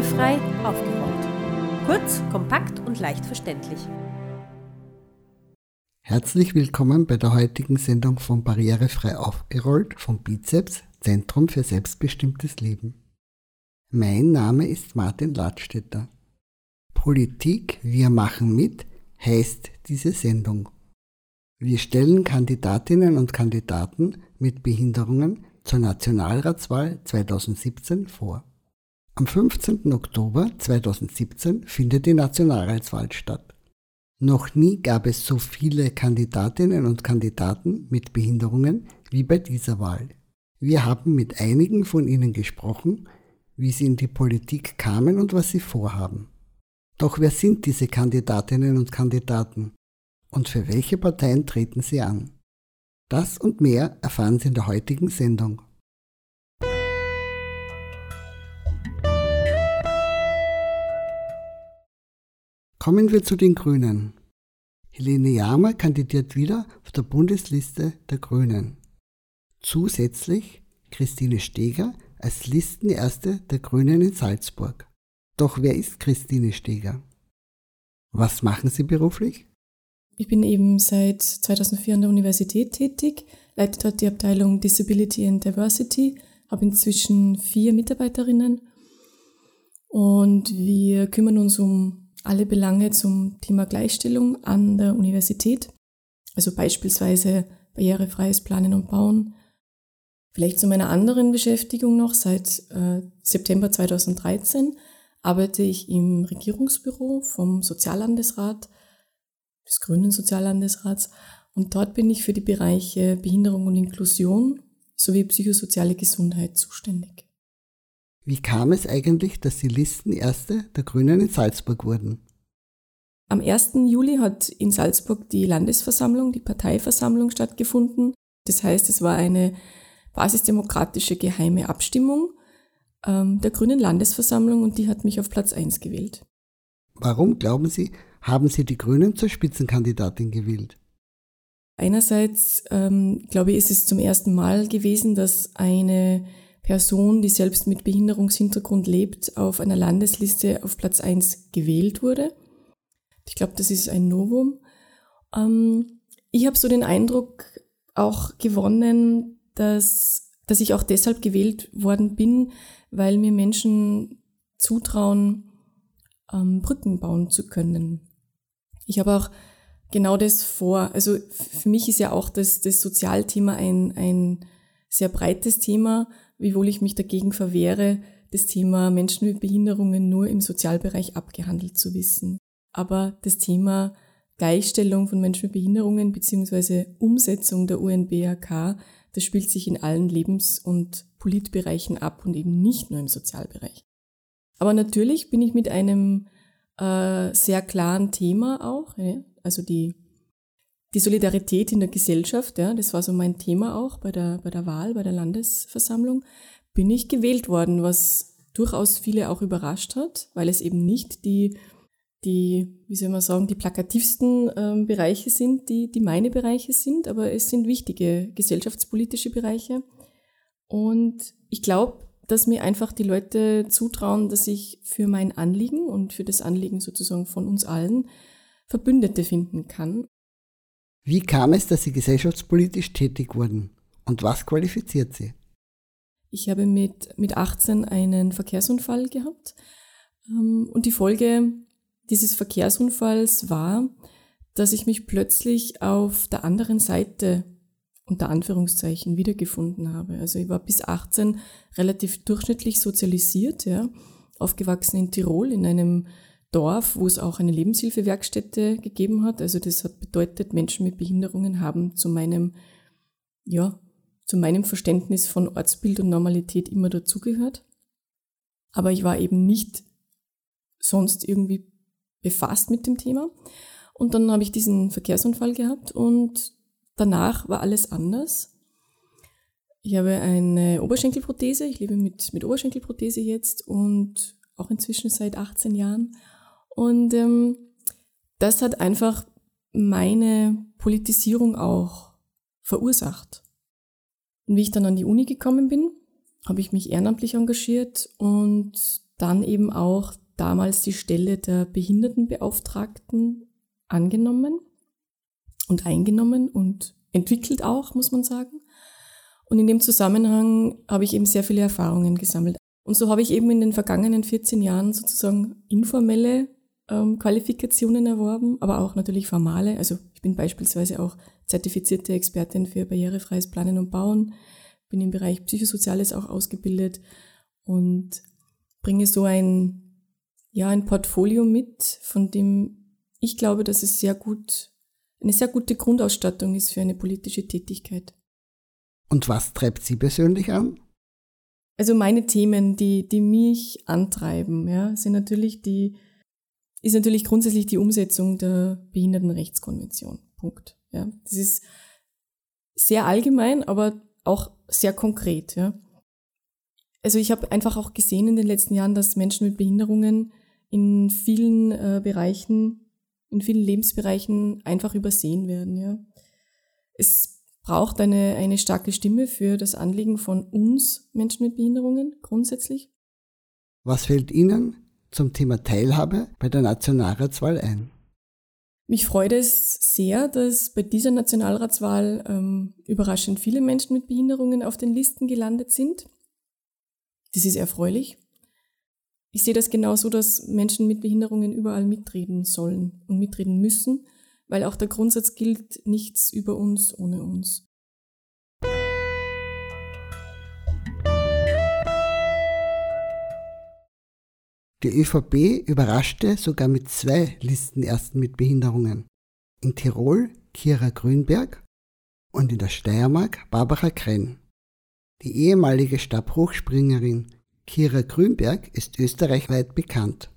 Barrierefrei aufgerollt. Kurz, kompakt und leicht verständlich. Herzlich willkommen bei der heutigen Sendung von Barrierefrei aufgerollt vom Bizeps Zentrum für selbstbestimmtes Leben. Mein Name ist Martin Ladstätter. Politik, wir machen mit, heißt diese Sendung. Wir stellen Kandidatinnen und Kandidaten mit Behinderungen zur Nationalratswahl 2017 vor. Am 15. Oktober 2017 findet die Nationalratswahl statt. Noch nie gab es so viele Kandidatinnen und Kandidaten mit Behinderungen wie bei dieser Wahl. Wir haben mit einigen von ihnen gesprochen, wie sie in die Politik kamen und was sie vorhaben. Doch wer sind diese Kandidatinnen und Kandidaten? Und für welche Parteien treten sie an? Das und mehr erfahren Sie in der heutigen Sendung. Kommen wir zu den Grünen. Helene Jahmer kandidiert wieder auf der Bundesliste der Grünen. Zusätzlich Christine Steger als Listenerste der Grünen in Salzburg. Doch wer ist Christine Steger? Was machen Sie beruflich? Ich bin eben seit 2004 an der Universität tätig, leite dort die Abteilung Disability and Diversity, habe inzwischen vier Mitarbeiterinnen und wir kümmern uns um alle Belange zum Thema Gleichstellung an der Universität, also beispielsweise barrierefreies Planen und Bauen. Vielleicht zu meiner anderen Beschäftigung noch, seit äh, September 2013 arbeite ich im Regierungsbüro vom Soziallandesrat, des Grünen Soziallandesrats, und dort bin ich für die Bereiche Behinderung und Inklusion sowie psychosoziale Gesundheit zuständig. Wie kam es eigentlich, dass Sie Listenerste der Grünen in Salzburg wurden? Am 1. Juli hat in Salzburg die Landesversammlung, die Parteiversammlung stattgefunden. Das heißt, es war eine basisdemokratische geheime Abstimmung ähm, der Grünen Landesversammlung und die hat mich auf Platz 1 gewählt. Warum, glauben Sie, haben Sie die Grünen zur Spitzenkandidatin gewählt? Einerseits, ähm, glaube ich, ist es zum ersten Mal gewesen, dass eine Person, die selbst mit Behinderungshintergrund lebt, auf einer Landesliste auf Platz 1 gewählt wurde. Ich glaube, das ist ein Novum. Ähm, ich habe so den Eindruck auch gewonnen, dass, dass ich auch deshalb gewählt worden bin, weil mir Menschen zutrauen, ähm, Brücken bauen zu können. Ich habe auch genau das vor. Also für mich ist ja auch das, das Sozialthema ein, ein sehr breites Thema, wiewohl ich mich dagegen verwehre, das Thema Menschen mit Behinderungen nur im Sozialbereich abgehandelt zu wissen. Aber das Thema Gleichstellung von Menschen mit Behinderungen beziehungsweise Umsetzung der UNBRK, das spielt sich in allen Lebens- und Politbereichen ab und eben nicht nur im Sozialbereich. Aber natürlich bin ich mit einem äh, sehr klaren Thema auch, also die, die Solidarität in der Gesellschaft, ja, das war so mein Thema auch bei der, bei der Wahl, bei der Landesversammlung, bin ich gewählt worden, was durchaus viele auch überrascht hat, weil es eben nicht die, die, wie soll man sagen, die plakativsten ähm, Bereiche sind, die, die meine Bereiche sind, aber es sind wichtige gesellschaftspolitische Bereiche. Und ich glaube, dass mir einfach die Leute zutrauen, dass ich für mein Anliegen und für das Anliegen sozusagen von uns allen Verbündete finden kann. Wie kam es, dass Sie gesellschaftspolitisch tätig wurden und was qualifiziert Sie? Ich habe mit, mit 18 einen Verkehrsunfall gehabt ähm, und die Folge dieses Verkehrsunfalls war, dass ich mich plötzlich auf der anderen Seite unter Anführungszeichen wiedergefunden habe. Also ich war bis 18 relativ durchschnittlich sozialisiert, ja, aufgewachsen in Tirol in einem Dorf, wo es auch eine Lebenshilfewerkstätte gegeben hat. Also das hat bedeutet, Menschen mit Behinderungen haben zu meinem, ja, zu meinem Verständnis von Ortsbild und Normalität immer dazugehört. Aber ich war eben nicht sonst irgendwie befasst mit dem Thema. Und dann habe ich diesen Verkehrsunfall gehabt und Danach war alles anders. Ich habe eine Oberschenkelprothese. Ich lebe mit, mit Oberschenkelprothese jetzt und auch inzwischen seit 18 Jahren. Und ähm, das hat einfach meine Politisierung auch verursacht. Und wie ich dann an die Uni gekommen bin, habe ich mich ehrenamtlich engagiert und dann eben auch damals die Stelle der Behindertenbeauftragten angenommen und eingenommen und entwickelt auch, muss man sagen. Und in dem Zusammenhang habe ich eben sehr viele Erfahrungen gesammelt. Und so habe ich eben in den vergangenen 14 Jahren sozusagen informelle ähm, Qualifikationen erworben, aber auch natürlich formale. Also ich bin beispielsweise auch zertifizierte Expertin für barrierefreies Planen und Bauen, bin im Bereich Psychosoziales auch ausgebildet und bringe so ein, ja, ein Portfolio mit, von dem ich glaube, dass es sehr gut, eine sehr gute Grundausstattung ist für eine politische Tätigkeit. Und was treibt Sie persönlich an? Also meine Themen, die, die mich antreiben, ja, sind natürlich die, ist natürlich grundsätzlich die Umsetzung der Behindertenrechtskonvention. Punkt. Ja, das ist sehr allgemein, aber auch sehr konkret. Ja. Also ich habe einfach auch gesehen in den letzten Jahren, dass Menschen mit Behinderungen in vielen äh, Bereichen, in vielen Lebensbereichen einfach übersehen werden. Ja. Es braucht eine, eine starke Stimme für das Anliegen von uns Menschen mit Behinderungen grundsätzlich. Was fällt Ihnen zum Thema Teilhabe bei der Nationalratswahl ein? Mich freut es sehr, dass bei dieser Nationalratswahl ähm, überraschend viele Menschen mit Behinderungen auf den Listen gelandet sind. Das ist erfreulich. Ich sehe das genauso, dass Menschen mit Behinderungen überall mitreden sollen und mitreden müssen, weil auch der Grundsatz gilt, nichts über uns ohne uns. Die ÖVP überraschte sogar mit zwei Listenersten mit Behinderungen. In Tirol Kira Grünberg und in der Steiermark Barbara Krenn. Die ehemalige Stabhochspringerin Kira Grünberg ist österreichweit bekannt.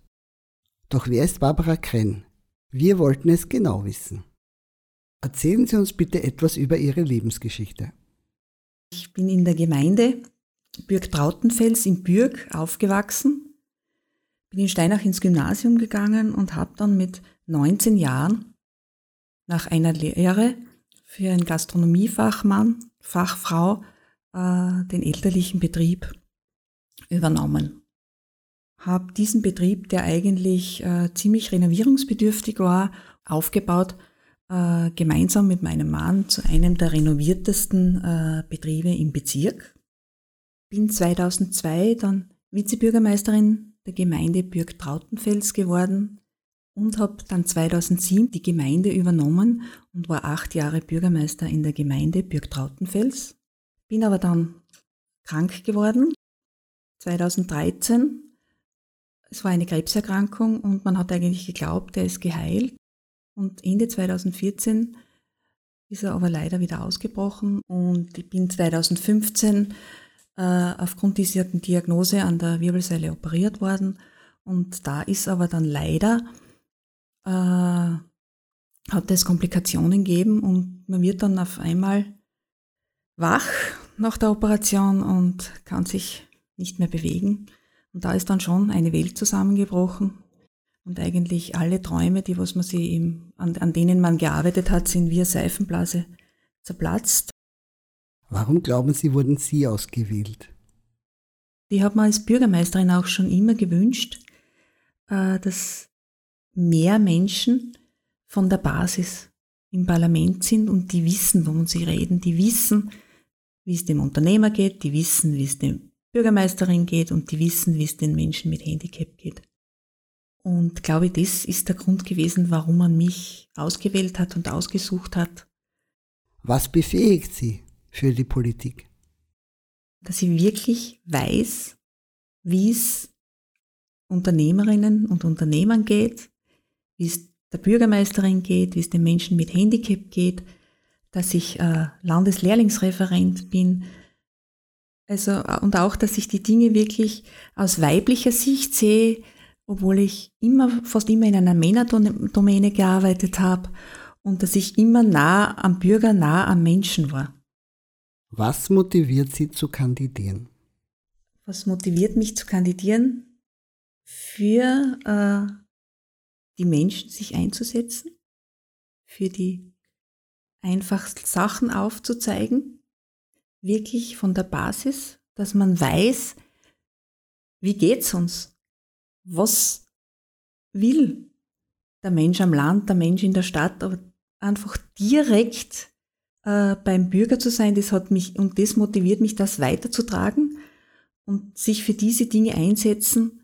Doch wer ist Barbara Krenn? Wir wollten es genau wissen. Erzählen Sie uns bitte etwas über Ihre Lebensgeschichte. Ich bin in der Gemeinde Bürg-Trautenfels in Bürg aufgewachsen bin in Steinach ins Gymnasium gegangen und habe dann mit 19 Jahren nach einer Lehre für einen Gastronomiefachmann, Fachfrau, äh, den elterlichen Betrieb übernommen. Habe diesen Betrieb, der eigentlich äh, ziemlich renovierungsbedürftig war, aufgebaut, äh, gemeinsam mit meinem Mann zu einem der renoviertesten äh, Betriebe im Bezirk. Bin 2002 dann Vizebürgermeisterin der Gemeinde Bürg Trautenfels geworden und habe dann 2007 die Gemeinde übernommen und war acht Jahre Bürgermeister in der Gemeinde Bürg Trautenfels. Bin aber dann krank geworden. 2013. Es war eine Krebserkrankung und man hat eigentlich geglaubt, er ist geheilt. Und Ende 2014 ist er aber leider wieder ausgebrochen und ich bin 2015 äh, aufgrund dieser Diagnose an der Wirbelsäule operiert worden. Und da ist aber dann leider, äh, hat es Komplikationen gegeben und man wird dann auf einmal wach nach der Operation und kann sich nicht mehr bewegen. Und da ist dann schon eine Welt zusammengebrochen. Und eigentlich alle Träume, die was man sie im, an, an denen man gearbeitet hat, sind wie eine Seifenblase zerplatzt. Warum glauben Sie, wurden Sie ausgewählt? Ich habe mir als Bürgermeisterin auch schon immer gewünscht, äh, dass mehr Menschen von der Basis im Parlament sind und die wissen, wovon sie reden, die wissen, wie es dem Unternehmer geht, die wissen, wie es dem Bürgermeisterin geht und die wissen, wie es den Menschen mit Handicap geht. Und glaube, das ist der Grund gewesen, warum man mich ausgewählt hat und ausgesucht hat. Was befähigt Sie? Für die Politik? Dass ich wirklich weiß, wie es Unternehmerinnen und Unternehmern geht, wie es der Bürgermeisterin geht, wie es den Menschen mit Handicap geht, dass ich äh, Landeslehrlingsreferent bin. Also, und auch, dass ich die Dinge wirklich aus weiblicher Sicht sehe, obwohl ich immer, fast immer in einer Männerdomäne gearbeitet habe und dass ich immer nah am Bürger, nah am Menschen war. Was motiviert Sie zu kandidieren? Was motiviert mich zu kandidieren? Für äh, die Menschen sich einzusetzen, für die einfachsten Sachen aufzuzeigen, wirklich von der Basis, dass man weiß, wie geht's uns? was will der Mensch am Land, der Mensch in der Stadt, aber einfach direkt äh, beim Bürger zu sein, das hat mich und das motiviert mich, das weiterzutragen und sich für diese Dinge einsetzen,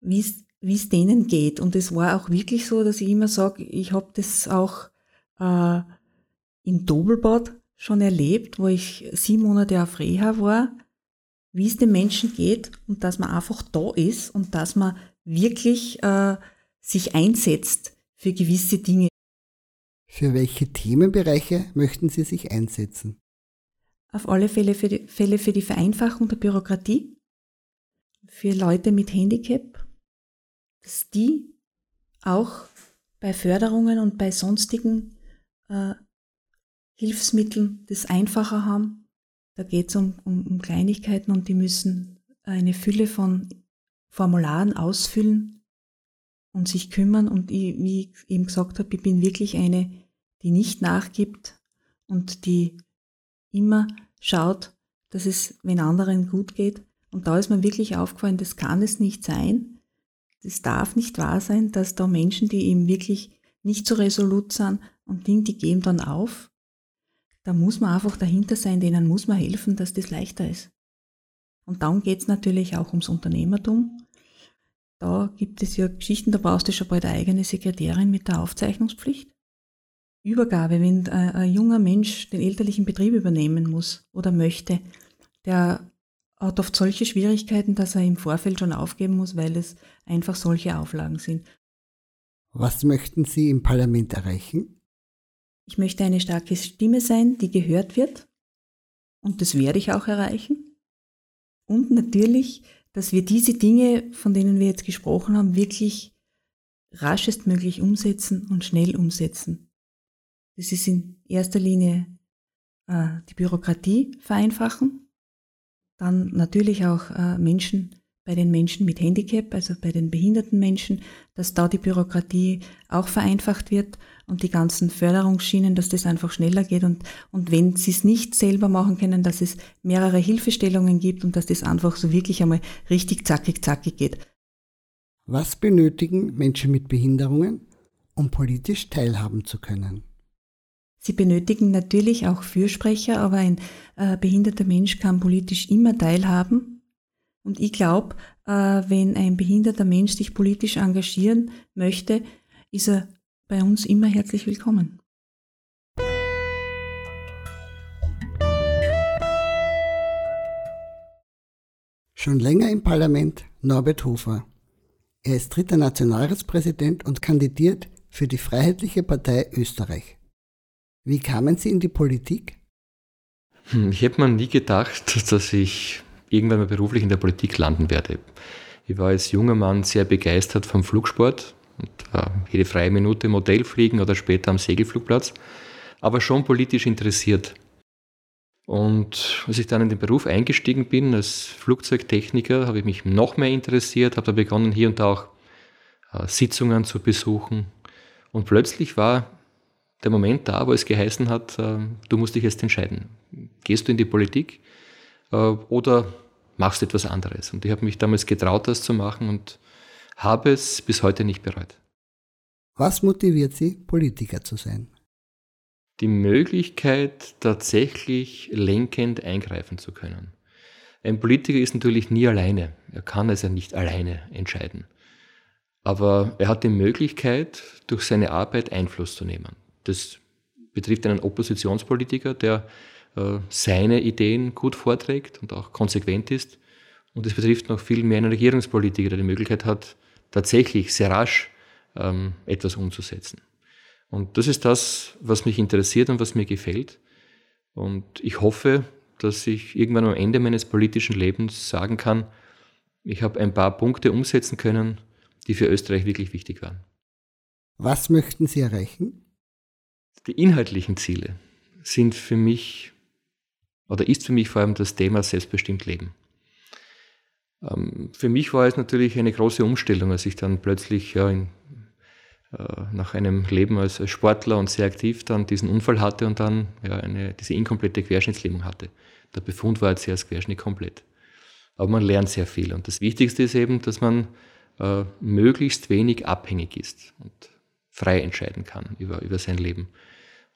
wie es denen geht. Und es war auch wirklich so, dass ich immer sage, ich habe das auch äh, im Dobelbad schon erlebt, wo ich sieben Monate auf Reha war, wie es den Menschen geht und dass man einfach da ist und dass man wirklich äh, sich einsetzt für gewisse Dinge. Für welche Themenbereiche möchten Sie sich einsetzen? Auf alle Fälle für die, Fälle für die Vereinfachung der Bürokratie, für Leute mit Handicap, dass die auch bei Förderungen und bei sonstigen äh, Hilfsmitteln das einfacher haben. Da geht es um, um, um Kleinigkeiten und die müssen eine Fülle von Formularen ausfüllen und sich kümmern. Und ich, wie ich eben gesagt habe, ich bin wirklich eine, die nicht nachgibt und die immer schaut, dass es, wenn anderen gut geht. Und da ist mir wirklich aufgefallen, das kann es nicht sein. Das darf nicht wahr sein, dass da Menschen, die eben wirklich nicht so resolut sind und Dinge, die geben dann auf. Da muss man einfach dahinter sein, denen muss man helfen, dass das leichter ist. Und dann geht es natürlich auch ums Unternehmertum. Da gibt es ja Geschichten, da brauchst du schon bald eine eigene Sekretärin mit der Aufzeichnungspflicht. Übergabe, wenn ein, ein junger Mensch den elterlichen Betrieb übernehmen muss oder möchte, der hat oft solche Schwierigkeiten, dass er im Vorfeld schon aufgeben muss, weil es einfach solche Auflagen sind. Was möchten Sie im Parlament erreichen? Ich möchte eine starke Stimme sein, die gehört wird. Und das werde ich auch erreichen. Und natürlich, dass wir diese Dinge, von denen wir jetzt gesprochen haben, wirklich raschestmöglich umsetzen und schnell umsetzen. Das ist in erster Linie äh, die Bürokratie vereinfachen, dann natürlich auch äh, Menschen bei den Menschen mit Handicap, also bei den behinderten Menschen, dass da die Bürokratie auch vereinfacht wird und die ganzen Förderungsschienen, dass das einfach schneller geht und, und wenn sie es nicht selber machen können, dass es mehrere Hilfestellungen gibt und dass das einfach so wirklich einmal richtig zackig zackig geht. Was benötigen Menschen mit Behinderungen, um politisch teilhaben zu können? Sie benötigen natürlich auch Fürsprecher, aber ein äh, behinderter Mensch kann politisch immer teilhaben und ich glaube, äh, wenn ein behinderter Mensch sich politisch engagieren möchte, ist er bei uns immer herzlich willkommen. Schon länger im Parlament Norbert Hofer. Er ist dritter Nationalratspräsident und kandidiert für die Freiheitliche Partei Österreich. Wie kamen Sie in die Politik? Hm, ich hätte mir nie gedacht, dass ich irgendwann mal beruflich in der Politik landen werde. Ich war als junger Mann sehr begeistert vom Flugsport und äh, jede freie Minute Modellfliegen oder später am Segelflugplatz, aber schon politisch interessiert. Und als ich dann in den Beruf eingestiegen bin als Flugzeugtechniker, habe ich mich noch mehr interessiert, habe da begonnen, hier und da auch äh, Sitzungen zu besuchen. Und plötzlich war der Moment da, wo es geheißen hat, äh, du musst dich jetzt entscheiden. Gehst du in die Politik äh, oder machst etwas anderes. Und ich habe mich damals getraut, das zu machen und habe es bis heute nicht bereut. Was motiviert Sie, Politiker zu sein? Die Möglichkeit, tatsächlich lenkend eingreifen zu können. Ein Politiker ist natürlich nie alleine. Er kann es ja nicht alleine entscheiden. Aber er hat die Möglichkeit, durch seine Arbeit Einfluss zu nehmen. Das betrifft einen Oppositionspolitiker, der äh, seine Ideen gut vorträgt und auch konsequent ist. Und es betrifft noch viel mehr einen Regierungspolitiker, der die Möglichkeit hat, tatsächlich sehr rasch ähm, etwas umzusetzen. Und das ist das, was mich interessiert und was mir gefällt. Und ich hoffe, dass ich irgendwann am Ende meines politischen Lebens sagen kann, ich habe ein paar Punkte umsetzen können, die für Österreich wirklich wichtig waren. Was möchten Sie erreichen? Die inhaltlichen Ziele sind für mich oder ist für mich vor allem das Thema selbstbestimmt Leben. Ähm, für mich war es natürlich eine große Umstellung, als ich dann plötzlich ja, in, äh, nach einem Leben als Sportler und sehr aktiv dann diesen Unfall hatte und dann ja, eine, diese inkomplette Querschnittslähmung hatte. Der Befund war jetzt erst Querschnitt komplett. Aber man lernt sehr viel. Und das Wichtigste ist eben, dass man äh, möglichst wenig abhängig ist und frei entscheiden kann über, über sein Leben.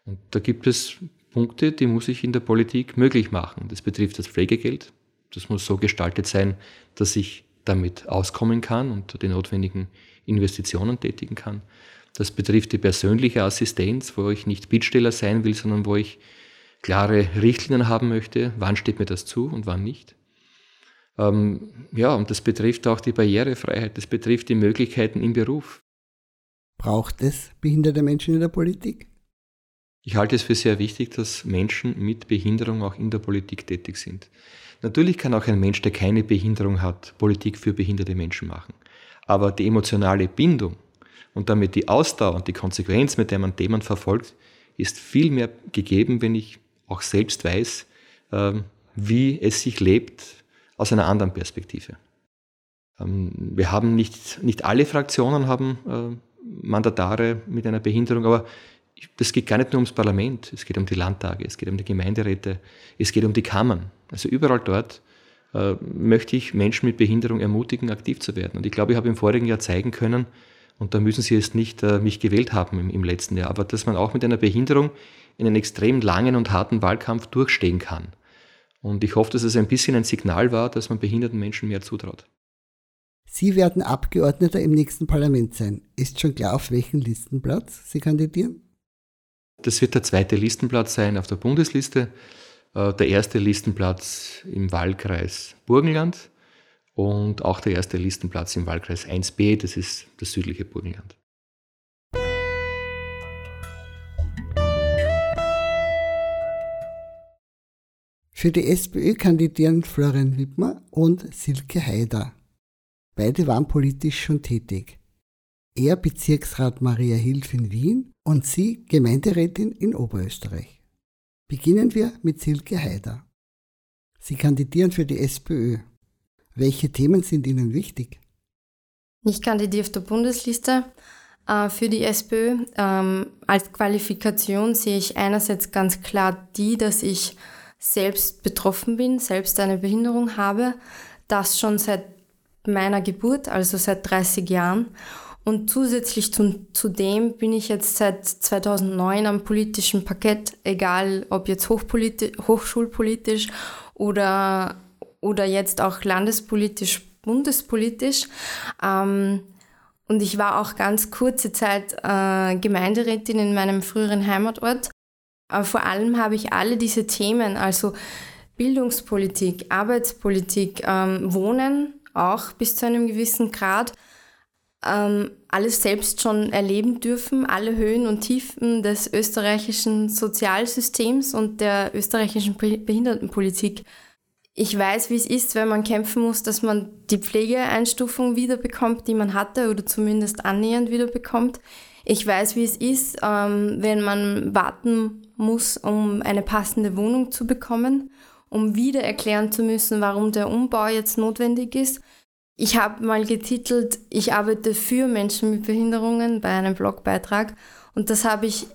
Und da gibt es Punkte, die muss ich in der Politik möglich machen. Das betrifft das Pflegegeld. Das muss so gestaltet sein, dass ich damit auskommen kann und die notwendigen Investitionen tätigen kann. Das betrifft die persönliche Assistenz, wo ich nicht Bittsteller sein will, sondern wo ich klare Richtlinien haben möchte, wann steht mir das zu und wann nicht. Ähm, ja, und das betrifft auch die Barrierefreiheit, das betrifft die Möglichkeiten im Beruf. Braucht es behinderte Menschen in der Politik? Ich halte es für sehr wichtig, dass Menschen mit Behinderung auch in der Politik tätig sind. Natürlich kann auch ein Mensch, der keine Behinderung hat, Politik für behinderte Menschen machen. Aber die emotionale Bindung und damit die Ausdauer und die Konsequenz, mit der man Themen verfolgt, ist viel mehr gegeben, wenn ich auch selbst weiß, ähm, wie es sich lebt aus einer anderen Perspektive. Ähm, wir haben nicht, nicht alle Fraktionen haben äh, Mandatare mit einer Behinderung, aber das geht gar nicht nur ums Parlament, es geht um die Landtage, es geht um die Gemeinderäte, es geht um die Kammern. Also überall dort äh, möchte ich Menschen mit Behinderung ermutigen, aktiv zu werden. Und ich glaube, ich habe im vorigen Jahr zeigen können, und da müssen Sie jetzt nicht äh, mich gewählt haben im, im letzten Jahr, aber dass man auch mit einer Behinderung in einen extrem langen und harten Wahlkampf durchstehen kann. Und ich hoffe, dass es ein bisschen ein Signal war, dass man behinderten Menschen mehr zutraut. Sie werden Abgeordneter im nächsten Parlament sein. Ist schon klar, auf welchen Listenplatz Sie kandidieren? Das wird der zweite Listenplatz sein auf der Bundesliste. Äh, der erste Listenplatz im Wahlkreis Burgenland und auch der erste Listenplatz im Wahlkreis 1b, das ist das südliche Burgenland. Für die SPÖ kandidieren Florian Wittmer und Silke Haider. Beide waren politisch schon tätig. Er Bezirksrat Maria Hilf in Wien und sie Gemeinderätin in Oberösterreich. Beginnen wir mit Silke Haider. Sie kandidieren für die SPÖ. Welche Themen sind Ihnen wichtig? Ich kandidiere auf der Bundesliste äh, für die SPÖ. Ähm, als Qualifikation sehe ich einerseits ganz klar die, dass ich selbst betroffen bin, selbst eine Behinderung habe, das schon seit meiner Geburt, also seit 30 Jahren. Und zusätzlich zu, zu dem bin ich jetzt seit 2009 am politischen Parkett, egal ob jetzt hochschulpolitisch oder, oder jetzt auch landespolitisch, bundespolitisch. Ähm, und ich war auch ganz kurze Zeit äh, Gemeinderätin in meinem früheren Heimatort. Aber vor allem habe ich alle diese Themen, also Bildungspolitik, Arbeitspolitik, ähm, Wohnen auch bis zu einem gewissen Grad, ähm, alles selbst schon erleben dürfen, alle Höhen und Tiefen des österreichischen Sozialsystems und der österreichischen Behindertenpolitik. Ich weiß, wie es ist, wenn man kämpfen muss, dass man die Pflegeeinstufung wiederbekommt, die man hatte oder zumindest annähernd wiederbekommt. Ich weiß, wie es ist, ähm, wenn man warten muss, um eine passende Wohnung zu bekommen, um wieder erklären zu müssen, warum der Umbau jetzt notwendig ist. Ich habe mal getitelt, ich arbeite für Menschen mit Behinderungen bei einem Blogbeitrag und das habe ich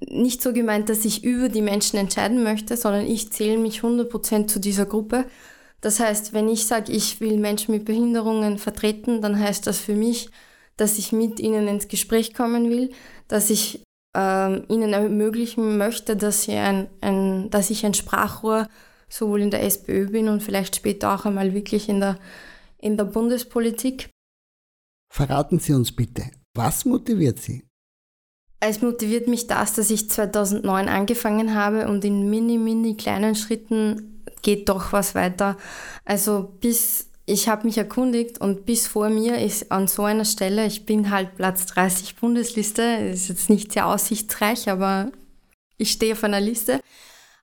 nicht so gemeint, dass ich über die Menschen entscheiden möchte, sondern ich zähle mich 100% zu dieser Gruppe. Das heißt, wenn ich sage, ich will Menschen mit Behinderungen vertreten, dann heißt das für mich, dass ich mit ihnen ins Gespräch kommen will, dass ich äh, ihnen ermöglichen möchte, dass, sie ein, ein, dass ich ein Sprachrohr sowohl in der SPÖ bin und vielleicht später auch einmal wirklich in der, in der Bundespolitik. Verraten Sie uns bitte, was motiviert Sie? Es motiviert mich das, dass ich 2009 angefangen habe und in mini, mini kleinen Schritten geht doch was weiter. Also bis ich habe mich erkundigt und bis vor mir ist an so einer Stelle, ich bin halt Platz 30 Bundesliste, ist jetzt nicht sehr aussichtsreich, aber ich stehe auf einer Liste,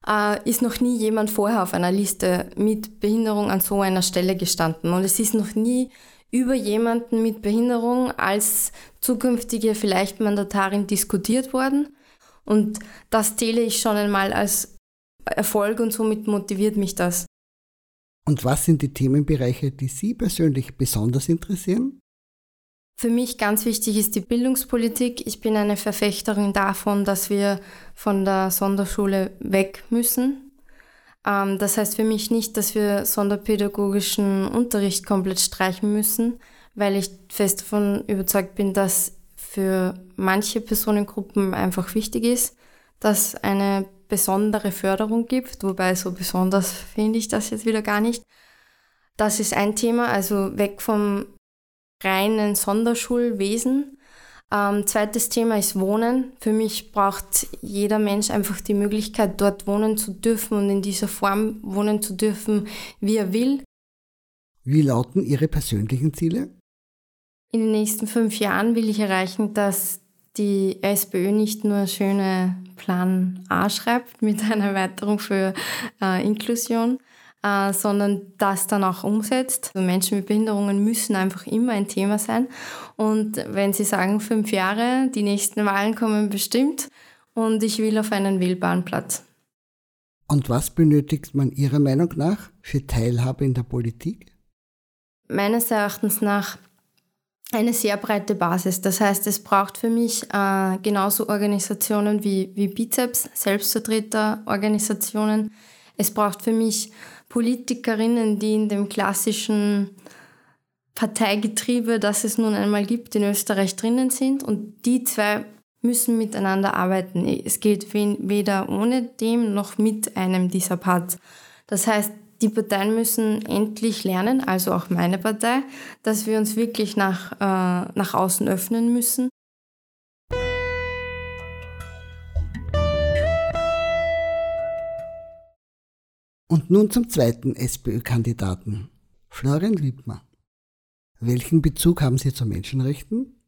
äh, ist noch nie jemand vorher auf einer Liste mit Behinderung an so einer Stelle gestanden. Und es ist noch nie über jemanden mit Behinderung als zukünftige vielleicht Mandatarin diskutiert worden. Und das zähle ich schon einmal als Erfolg und somit motiviert mich das. Und was sind die Themenbereiche, die Sie persönlich besonders interessieren? Für mich ganz wichtig ist die Bildungspolitik. Ich bin eine Verfechterin davon, dass wir von der Sonderschule weg müssen. Ähm, das heißt für mich nicht, dass wir sonderpädagogischen Unterricht komplett streichen müssen. weil ich fest davon überzeugt bin, dass für manche Personengruppen einfach wichtig ist, dass eine besondere Förderung gibt, wobei so besonders finde ich das jetzt wieder gar nicht. Das ist ein Thema, also weg vom reinen Sonderschulwesen. Ähm, zweites Thema ist Wohnen. Für mich braucht jeder Mensch einfach die Möglichkeit, dort wohnen zu dürfen und in dieser Form wohnen zu dürfen, wie er will. Wie lauten Ihre persönlichen Ziele? In den nächsten fünf Jahren will ich erreichen, dass die SPÖ nicht nur schöne Plan A schreibt mit einer Erweiterung für äh, Inklusion, äh, sondern das dann auch umsetzt. Also Menschen mit Behinderungen müssen einfach immer ein Thema sein. Und wenn Sie sagen fünf Jahre, die nächsten Wahlen kommen bestimmt und ich will auf einen wählbaren Platz. Und was benötigt man Ihrer Meinung nach für Teilhabe in der Politik? Meines Erachtens nach eine sehr breite Basis. Das heißt, es braucht für mich äh, genauso Organisationen wie, wie Bizeps, Selbstvertreterorganisationen. Es braucht für mich Politikerinnen, die in dem klassischen Parteigetriebe, das es nun einmal gibt, in Österreich drinnen sind. Und die zwei müssen miteinander arbeiten. Es geht weder ohne dem noch mit einem dieser Parts. Das heißt, die Parteien müssen endlich lernen, also auch meine Partei, dass wir uns wirklich nach, äh, nach außen öffnen müssen. Und nun zum zweiten SPÖ-Kandidaten, Florian Liebmann. Welchen Bezug haben Sie zu Menschenrechten?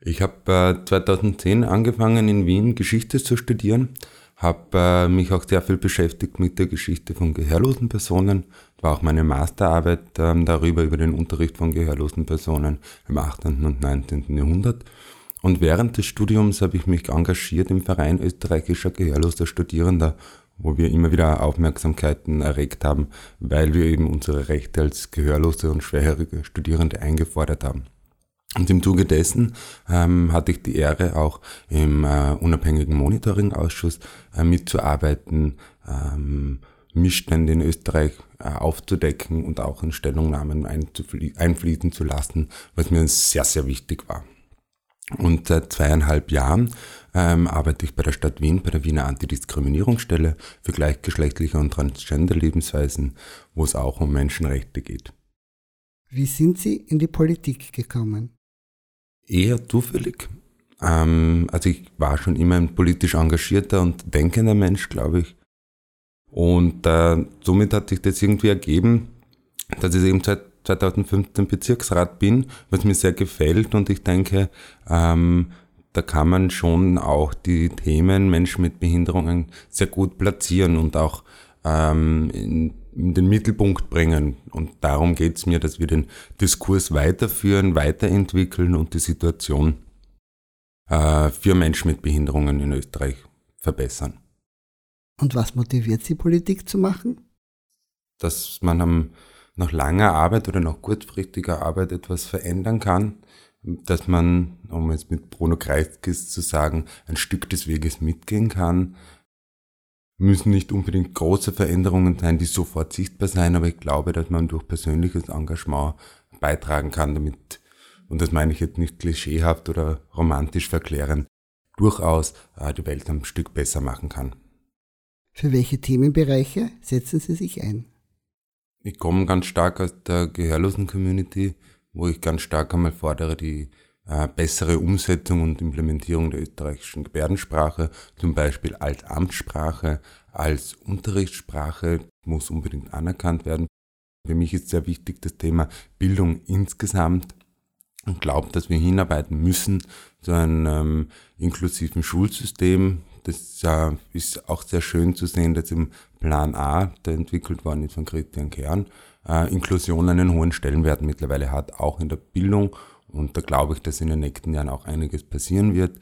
Ich habe äh, 2010 angefangen in Wien Geschichte zu studieren habe äh, mich auch sehr viel beschäftigt mit der Geschichte von gehörlosen Personen. War auch meine Masterarbeit äh, darüber, über den Unterricht von gehörlosen Personen im 18. und 19. Jahrhundert. Und während des Studiums habe ich mich engagiert im Verein österreichischer gehörloser Studierender, wo wir immer wieder Aufmerksamkeiten erregt haben, weil wir eben unsere Rechte als gehörlose und schwerhörige Studierende eingefordert haben. Und im Zuge dessen ähm, hatte ich die Ehre, auch im äh, unabhängigen Monitoring-Ausschuss äh, mitzuarbeiten, ähm, Missstände in Österreich äh, aufzudecken und auch in Stellungnahmen einfließen zu lassen, was mir sehr, sehr wichtig war. Und seit zweieinhalb Jahren ähm, arbeite ich bei der Stadt Wien, bei der Wiener Antidiskriminierungsstelle für gleichgeschlechtliche und transgender Lebensweisen, wo es auch um Menschenrechte geht. Wie sind Sie in die Politik gekommen? eher zufällig. Ähm, also ich war schon immer ein politisch engagierter und denkender Mensch, glaube ich. Und äh, somit hat sich das irgendwie ergeben, dass ich eben seit 2015 Bezirksrat bin, was mir sehr gefällt und ich denke, ähm, da kann man schon auch die Themen Menschen mit Behinderungen sehr gut platzieren und auch ähm, in, in den Mittelpunkt bringen. Und darum geht es mir, dass wir den Diskurs weiterführen, weiterentwickeln und die Situation äh, für Menschen mit Behinderungen in Österreich verbessern. Und was motiviert Sie, Politik zu machen? Dass man am, nach langer Arbeit oder nach kurzfristiger Arbeit etwas verändern kann, dass man, um jetzt mit Bruno Kreiskis zu sagen, ein Stück des Weges mitgehen kann, müssen nicht unbedingt große Veränderungen sein, die sofort sichtbar sein, aber ich glaube, dass man durch persönliches Engagement beitragen kann, damit, und das meine ich jetzt nicht klischeehaft oder romantisch verklären, durchaus äh, die Welt ein Stück besser machen kann. Für welche Themenbereiche setzen Sie sich ein? Ich komme ganz stark aus der gehörlosen Community, wo ich ganz stark einmal fordere, die äh, bessere Umsetzung und Implementierung der österreichischen Gebärdensprache, zum Beispiel als Amtssprache, als Unterrichtssprache, muss unbedingt anerkannt werden. Für mich ist sehr wichtig das Thema Bildung insgesamt und glaube, dass wir hinarbeiten müssen zu einem ähm, inklusiven Schulsystem. Das äh, ist auch sehr schön zu sehen, dass im Plan A, der entwickelt worden ist von Christian Kern, äh, Inklusion einen hohen Stellenwert mittlerweile hat, auch in der Bildung und da glaube ich, dass in den nächsten Jahren auch einiges passieren wird.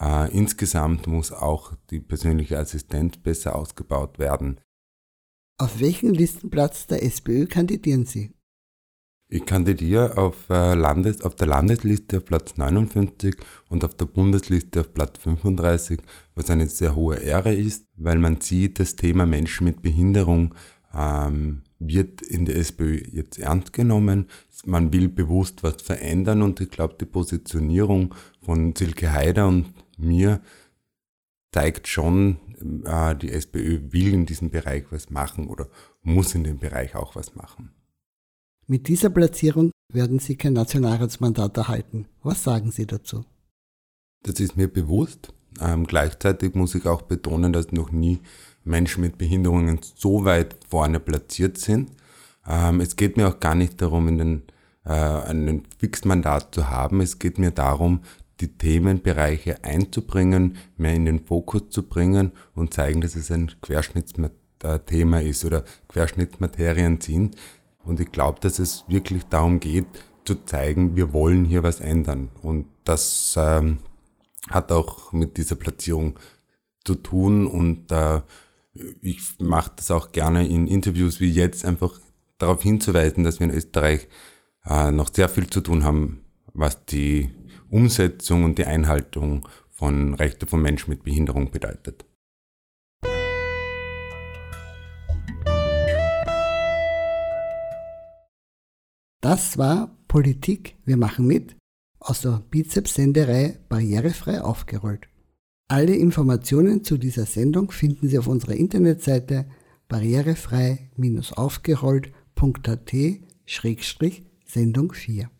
Äh, insgesamt muss auch die persönliche Assistenz besser ausgebaut werden. Auf welchen Listenplatz der SPÖ kandidieren Sie? Ich kandidiere auf, äh, Landes-, auf der Landesliste auf Platz 59 und auf der Bundesliste auf Platz 35, was eine sehr hohe Ehre ist, weil man sieht, das Thema Menschen mit Behinderung ähm, wird in der SPÖ jetzt ernst genommen. Man will bewusst was verändern und ich glaube, die Positionierung von Silke Haider und mir zeigt schon, äh, die SPÖ will in diesem Bereich was machen oder muss in dem Bereich auch was machen. Mit dieser Platzierung werden Sie kein Nationalratsmandat erhalten. Was sagen Sie dazu? Das ist mir bewusst. Ähm, gleichzeitig muss ich auch betonen, dass noch nie Menschen mit Behinderungen so weit vorne platziert sind. Ähm, es geht mir auch gar nicht darum, in den, äh, ein Fixmandat zu haben. Es geht mir darum, die Themenbereiche einzubringen, mehr in den Fokus zu bringen und zeigen, dass es ein Querschnittsthema ist oder Querschnittsmaterien sind. Und ich glaube, dass es wirklich darum geht, zu zeigen, wir wollen hier was ändern. Und das ähm, hat auch mit dieser Platzierung zu tun. Und äh, ich mache das auch gerne in Interviews wie jetzt, einfach darauf hinzuweisen, dass wir in Österreich äh, noch sehr viel zu tun haben, was die Umsetzung und die Einhaltung von Rechten von Menschen mit Behinderung bedeutet. Das war Politik, wir machen mit aus der Bizeps-Senderei Barrierefrei aufgerollt. Alle Informationen zu dieser Sendung finden Sie auf unserer Internetseite barrierefrei-aufgerollt.at-sendung 4.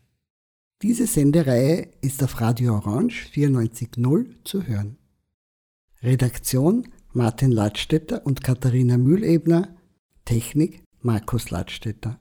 Diese Sendereihe ist auf Radio Orange 94.0 zu hören. Redaktion Martin Ladstätter und Katharina Mühlebner, Technik Markus Ladstätter.